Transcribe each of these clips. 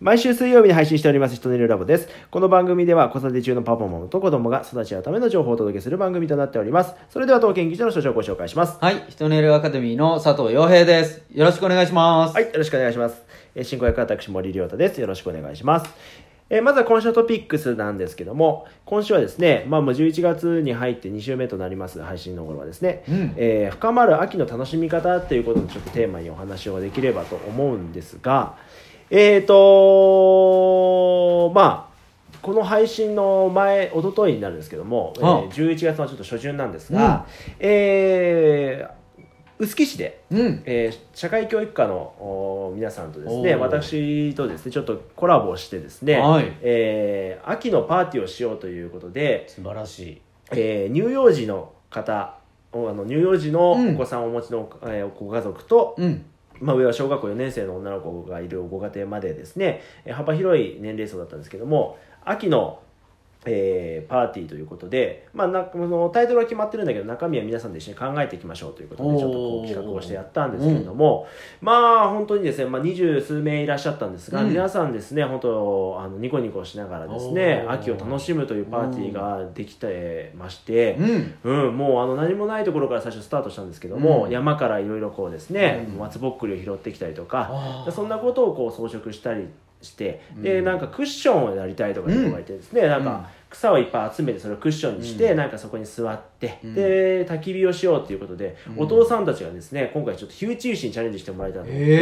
毎週水曜日に配信しております、人のいるラボです。この番組では子育て中のパパママと子供が育ち合うための情報をお届けする番組となっております。それでは当研究所の所長をご紹介します。はい、人のいるアカデミーの佐藤洋平です。よろしくお願いします。はい、よろしくお願いします。えー進行役は私、森亮太です。よろしくお願いします。えーまずは今週のトピックスなんですけども、今週はですね、まあもう11月に入って2週目となります配信の頃はですね、うんえー深まる秋の楽しみ方ということをちょっとテーマにお話をできればと思うんですが、えーとまあ、この配信の前、一昨日になるんですけども、えーあ11月のちょっと初旬なんですが、えー臼杵市で、うん。えー社会教育科のお皆さんとですね私とですねちょっとコラボしてですね、はいえー秋のパーティーをしようということで、素晴らしい。えー乳幼児の方おあの乳幼児のうんお子さんをお持ちの、えーご家族と、うん。まあ、上は小学校4年生の女の子がいるご家庭までですね幅広い年齢層だったんですけども秋の、えーパーティーということで、まあ、なこのタイトルは決まってるんだけど中身は皆さんで一緒に考えていきましょうということでちょっとこう企画をしてやったんですけれども、まあ本当にですね、まあ、二十数名いらっしゃったんですが、うん。皆さんですね本当あのニコニコしながらですね秋を楽しむというパーティーができてまして。うん。うん、もうあの何もないところから最初スタートしたんですけども、うん。山からいろいろこうですね、うん。松ぼっくりを拾ってきたりとか、そんなことをこう装飾したりして、うん。でなんかクッションをやりたいとかいう子がいてですね、なんか草をいっぱい集めてそれをクッションにして、うん。なんかそこに座って、うん。で焚き火をしようということで、うん。お父さんたちがですね今回ちょっと火打ち石にチャレンジしてもらいたいと思っへて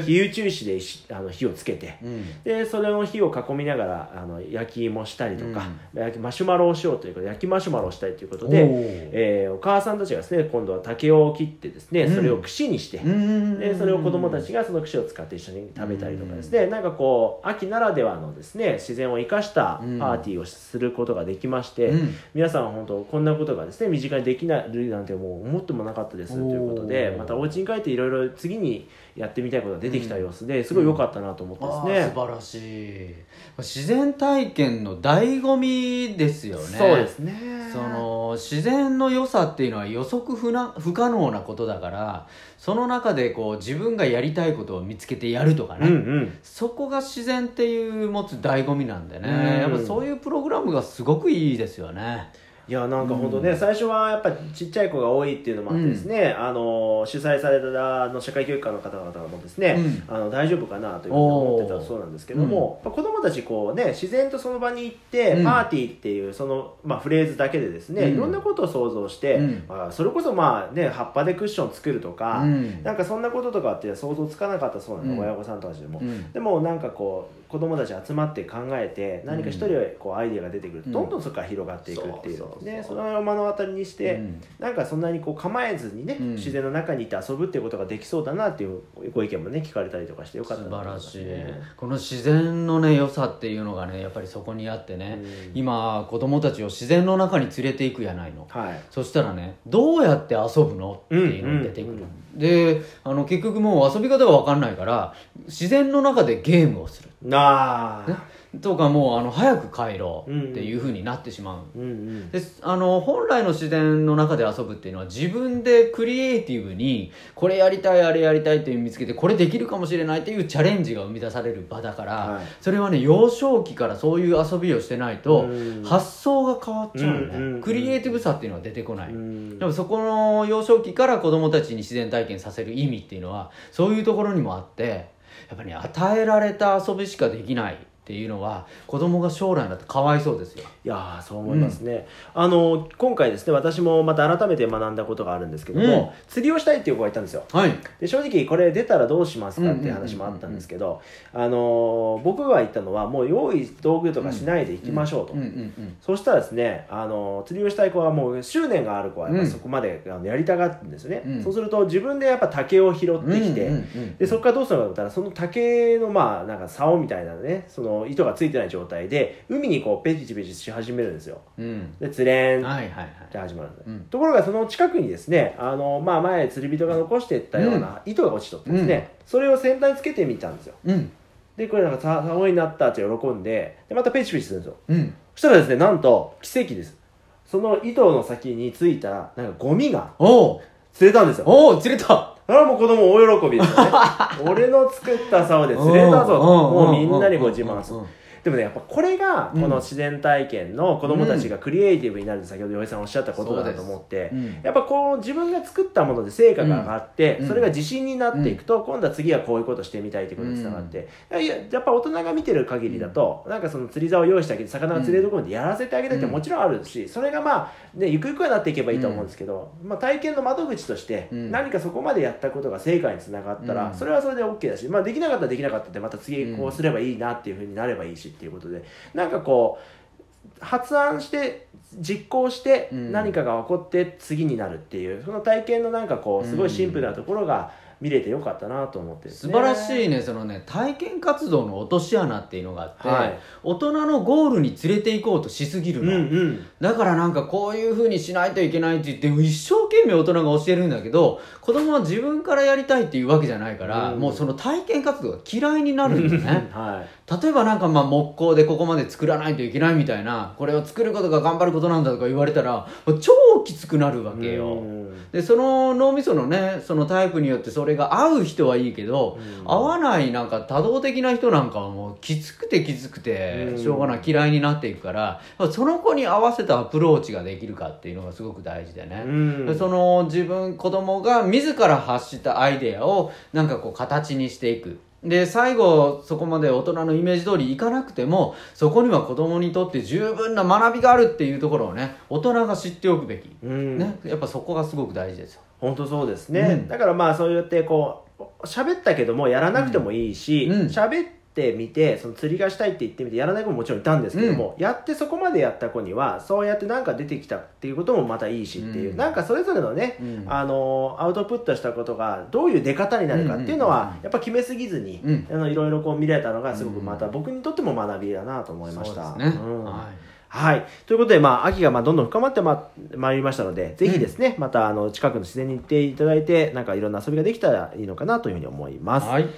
ー。火打ち石で石あの火をつけて。うん。でそれの火を囲みながらあの焼き芋したりとか、焼きマシュマロをしようということで焼きマシュマロをしたいということで、おー。えーお母さんたちがですね今度は竹を切ってですねうん。それを串にして、うん。でそれを子供たちがその串を使って一緒に食べたりとかですね、なんかこう秋ならではのですね自然を生かしたパーティーをすることができまして、うん。皆さん本当こんなことがですね身近にできないなんてもう思ってもなかったですということでまたお家に帰っていろいろ次にやってみたいことが出てきた様子ですごい良かったなと思ってあですね。ー素晴らしい。自然体験の醍醐味ですよね。そうですね。その自然の良さっていうのは予測不な不可能なことだからその中でこう自分がやりたいことを見つけてやるとかね、うんうん。そこが自然っていう持つ醍醐味なんでね、うん。やっぱそういうプログラムがすごくいいですよね。いやなんか本当ね、最初はやっぱちっちゃい子が多いっていうのもあってですね、あの主催されたあの社会教育科の方々もですね、うん。あの大丈夫かなというふうに思ってたそうなんですけども、やっぱ子供たちこうね自然とその場に行って、うん。パーティーっていうその、まあ、フレーズだけでですね、うん。いろんなことを想像して、うん。まあ、それこそまあね葉っぱでクッション作るとか、うん。なんかそんなこととかって想像つかなかったそうなの、うん。親御さんたちでも。うん。でもなんかこう子供たち集まって考えて何か一人こうアイデアが出てくるとうん。どんどんそこから広がっていくっていうそうそう。そうねそのまま目の当たりにして、うん。なんかそんなにこう構えずにね、うん。自然の中にいて遊ぶっていうことができそうだなっていうご意見もね聞かれたりとかしてよかった素なと思います晴らしい。ねこの自然のね良さっていうのがねやっぱりそこにあってね、うん。今子供たちを自然の中に連れていくやないの。はい。そしたらねどうやって遊ぶの？っていうのが出てくる、うんうんであの結局もう遊び方が分かんないから自然の中でゲームをする。なあとかもうあの早く帰ろうっていう風になってしまう、うんうん。であの本来の自然の中で遊ぶっていうのは自分でクリエイティブにこれやりたいあれやりたいっていう見つけてこれできるかもしれないっていうチャレンジが生み出される場だから、はい。それはね幼少期からそういう遊びをしてないとうん発想が変わっちゃうのね、うんうんうん。クリエイティブさっていうのは出てこない、うん。でもそこの幼少期から子供たちに自然体験させる意味っていうのはそういうところにもあってやっぱり、ね、与えられた遊びしかできないっていうのは子供が将来になってかわいそうですよ。いやーそう思いますね、あの今回ですね私もまた改めて学んだことがあるんですけども、釣りをしたいっていう子がいたんですよ。はい。で正直これ出たらどうしますかっていう話もあったんですけどあのー僕が言ったのはもう用意道具とかしないで行きましょうと、うんうんうん。そしたらですね、あの釣りをしたい子はもう執念がある子はやっぱうんそこまであのやりたがるんですよね、うん。そうすると自分でやっぱ竹を拾ってきて、うんうんうんでそこからどうするのかと思ったらその竹のまあなんか竿みたいなねその糸がついてない状態で海にこうペチペチし始めるんですよ。うん。で釣れん。っはいはいはい。て始まるんです、うん。ところがその近くにですねあの、まあ、前釣り人が残していったような糸が落ちとってですね、それを先端につけてみたんですよ。うん。でこれなんかさ竿になったって喜んででまたペチペチするんですよ。うん。そしたらですねなんと奇跡です。その糸の先についたなんかゴミがおう釣れたんですよ。おう釣れた。それはもう子供大喜びですよね。俺の作った竿で釣れたぞと。もうみんなにこう自慢するでもねやっぱこれがこの自然体験の子供たちがクリエイティブになるって先ほど岩井さんおっしゃったことだと思って、うん。やっぱこう自分が作ったもので成果が上がって、うん。それが自信になっていくと、今度は次はこういうことしてみたいってことにつながって、いややっぱ大人が見てる限りだと、なんかその釣り竿を用意してあげて魚が釣れるところでやらせてあげたいってもちろんあるし、それがまあ、ね、ゆくゆくはなっていけばいいと思うんですけど、まあ、体験の窓口としてうん。何かそこまでやったことが成果につながったら、うん。それはそれで OK だし、まあ、できなかったらできなかったってまた次こうすればいいなっていうふうになればいいしっていうことでなんかこう発案して実行してうん。何かが起こって次になるっていうその体験のなんかこうすごいシンプルなところが見れてよかったなと思ってですね。素晴らしいねそのね体験活動の落とし穴っていうのがあって、はい。大人のゴールに連れて行こうとしすぎるうんの、うん。だからなんかこういうふうにしないといけないって言って一生懸命大人が教えるんだけど子供は自分からやりたいっていうわけじゃないから、うん。もうその体験活動が嫌いになるんだよね。はい。例えばなんかまあ木工でここまで作らないといけないみたいなこれを作ることが頑張ることなんだとか言われたら超きつくなるわけよ、うん。でその脳みそのねそのタイプによってそれが合う人はいいけど、うん。合わないなんか多動的な人なんかはもうきつくてきつくてうん。しょうがない嫌いになっていくからその子に合わせたアプローチができるかっていうのがすごく大事でね、うん。でその自分子供が自ら発したアイデアをなんかこう形にしていく。で最後そこまで大人のイメージ通りいかなくてもそこには子供にとって十分な学びがあるっていうところをね大人が知っておくべき、うん。ね、やっぱそこがすごく大事ですよ本当そうですね、うん。だからまあそうやってこう喋ったけどもやらなくてもいいしうん。うん喋、ってみてその釣りがしたいって言ってみてやらない子ももちろんいたんですけども、やってそこまでやった子にはそうやってなんか出てきたっていうこともまたいいしっていう、うん。なんかそれぞれのね、うん。あのアウトプットしたことがどういう出方になるかっていうのうんうん。うんはやっぱ決めすぎずに、うん。あのいろいろこう見れたのがすごくまた僕にとっても学びだなと思いました。そうですね、うん。はいはい。ということで、まあ、秋がまあどんどん深まってままいりましたので、ぜひですね、またあの近くの自然に行っていただいて、なんかいろんな遊びができたらいいのかなというふうに思います。はい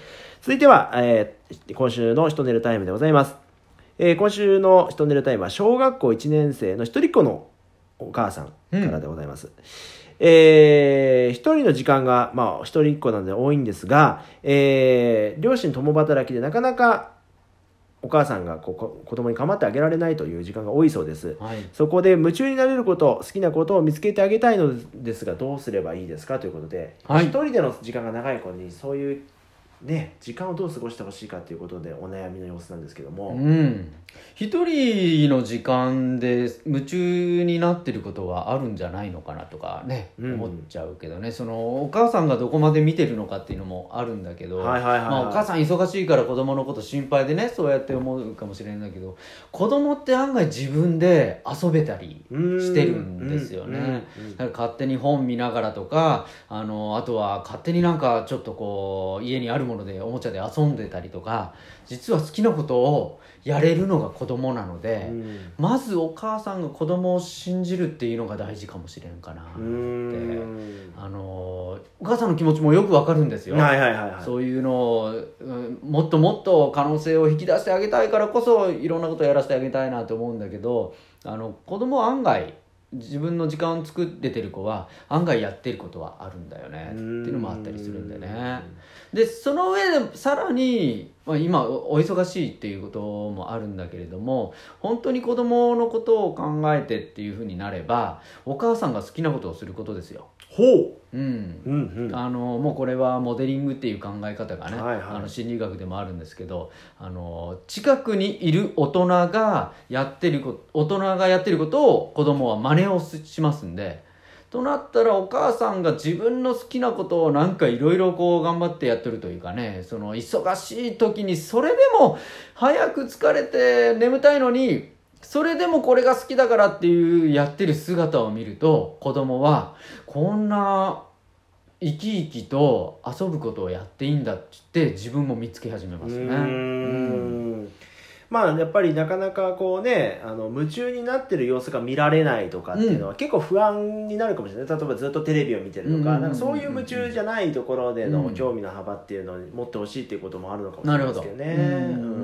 続いては、えー今週のひと寝るタイムでございます。えー今週のひと寝るタイムは、小学校1年生の一人っ子のお母さんからでございます。えー一人の時間が、まあ、一人っ子なので多いんですが、えー両親共働きでなかなかお母さんがこうこ子供に構ってあげられないという時間が多いそうです。はい。そこで夢中になれること、好きなことを見つけてあげたいのですが、どうすればいいですか？ということで、はい。一人での時間が長い子に、そういう、ね、時間をどう過ごしてほしいかということで、お悩みの様子なんですけども、うん。一人の時間で夢中になってることはあるんじゃないのかなとかね、うん。思っちゃうけどね。そのお母さんがどこまで見てるのかっていうのもあるんだけど、はいはいはいはい。まあ、お母さん忙しいから子供のこと心配でねそうやって思うかもしれないんだけど子供って案外自分で遊べたりしてるんですよね。勝手に本見ながらとかあのあとは勝手になんかちょっとこう家にあるものでおもちゃで遊んでたりとか実は好きなことをやれるのが子供なので、うんまずお母さんが子供を信じるっていうのが大事かもしれんかなって、うんあのお母さんの気持ちもよくわかるんですよ。はいはいはいはい。そういうのを、うんもっともっと可能性を引き出してあげたいからこそいろんなことをやらせてあげたいなと思うんだけどあの子供は案外自分の時間を作れてる子は案外やってることはあるんだよねっていうのもあったりするんでね。でその上でさらに、まあ、今おお忙しいっていうこともあるんだけれども本当に子供のことを考えてっていうふうになればお母さんが好きなことをすることですよ。ほう。うんうんうん。あのもうこれはモデリングっていう考え方がね、はいはいあの心理学でもあるんですけどあの近くにいる大人がやってること大人がやってることを子供は真似をしますんでとなったらお母さんが自分の好きなことをなんかいろいろこう頑張ってやってるというかねその忙しい時にそれでも早く疲れて眠たいのにそれでもこれが好きだからっていうやってる姿を見ると子供はこんな生き生きと遊ぶことをやっていいんだって言って自分も見つけ始めますね。まあやっぱりなかなかこうねあの夢中になってる様子が見られないとかっていうのは結構不安になるかもしれない。例えばずっとテレビを見てるとか,、うんなんかそういう夢中じゃないところでのうん。興味の幅っていうのを持ってほしいっていうこともあるのかもしれないですけどね。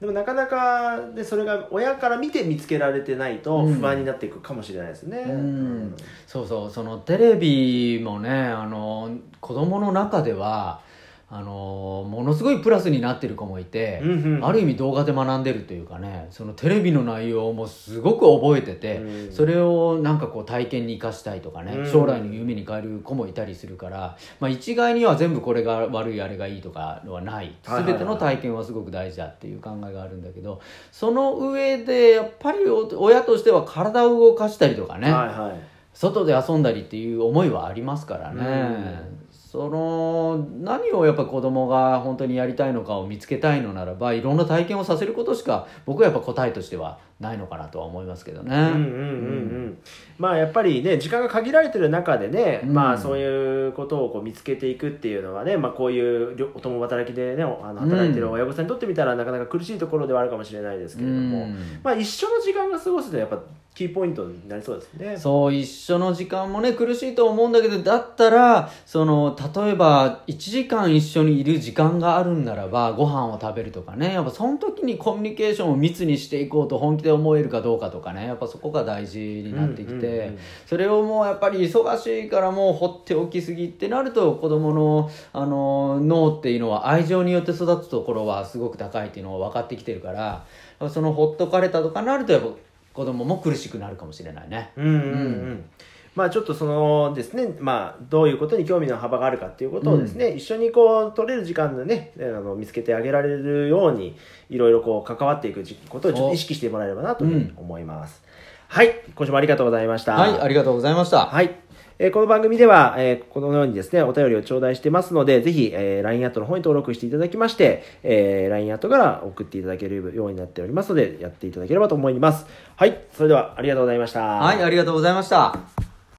でもなかなかでそれが親から見て見つけられてないと不安になっていくかもしれないですね、うん。そうそう。そのテレビもねあの子供の中ではあのものすごいプラスになってる子もいて、ある意味動画で学んでるというかねそのテレビの内容もすごく覚えてて、うん。それをなんかこう体験に生かしたいとかね、うん。将来の夢に変える子もいたりするから、まあ、一概には全部これが悪いあれがいいとかはない。全ての体験はすごく大事だっていう考えがあるんだけどその上でやっぱりお親としては体を動かしたりとかね、はいはい外で遊んだりっていう思いはありますからね、その何をやっぱ子供が本当にやりたいのかを見つけたいのならばいろんな体験をさせることしか僕はやっぱ答えとしてはないのかなとは思いますけどね。うんうんうんうんまあやっぱりね時間が限られてる中でね、うんまあそういうことをこう見つけていくっていうのはね、まあ、こういう両共働きでねあの働いてる親御さんにとってみたらなかなか苦しいところではあるかもしれないですけれども、うんまあ一緒の時間が過ごすとやっぱキーポイントになりそうですね。そう一緒の時間もね苦しいと思うんだけどだったらその例えば1時間一緒にいる時間があるんならばご飯を食べるとかねやっぱその時にコミュニケーションを密にしていこうと本気で思えるかどうかとかね。やっぱそこが大事になってきて、うんうんうんそれをもうやっぱり忙しいからもう放っておきすぎってなると子供のあの脳っていうのは愛情によって育つところはすごく高いっていうのが分かってきてるからそのほっとかれたとかなるとやっぱ子供も苦しくなるかもしれないね。うんうん。うんまあちょっとそのですね、まあどういうことに興味の幅があるかっていうことをですね、一緒にこう取れる時間でね、あの見つけてあげられるように、いろいろこう関わっていくことをちょっと意識してもらえればなというふうに思います。はい、今週もありがとうございました。はい、ありがとうございました。はい。えーこの番組では、えーこのようにですね、お便りを頂戴してますので、ぜひ、えー LINE アットの方に登録していただきまして、えー LINE アットから送っていただけるようになっておりますので、やっていただければと思います。はい。それでは、ありがとうございました。はい、ありがとうございました。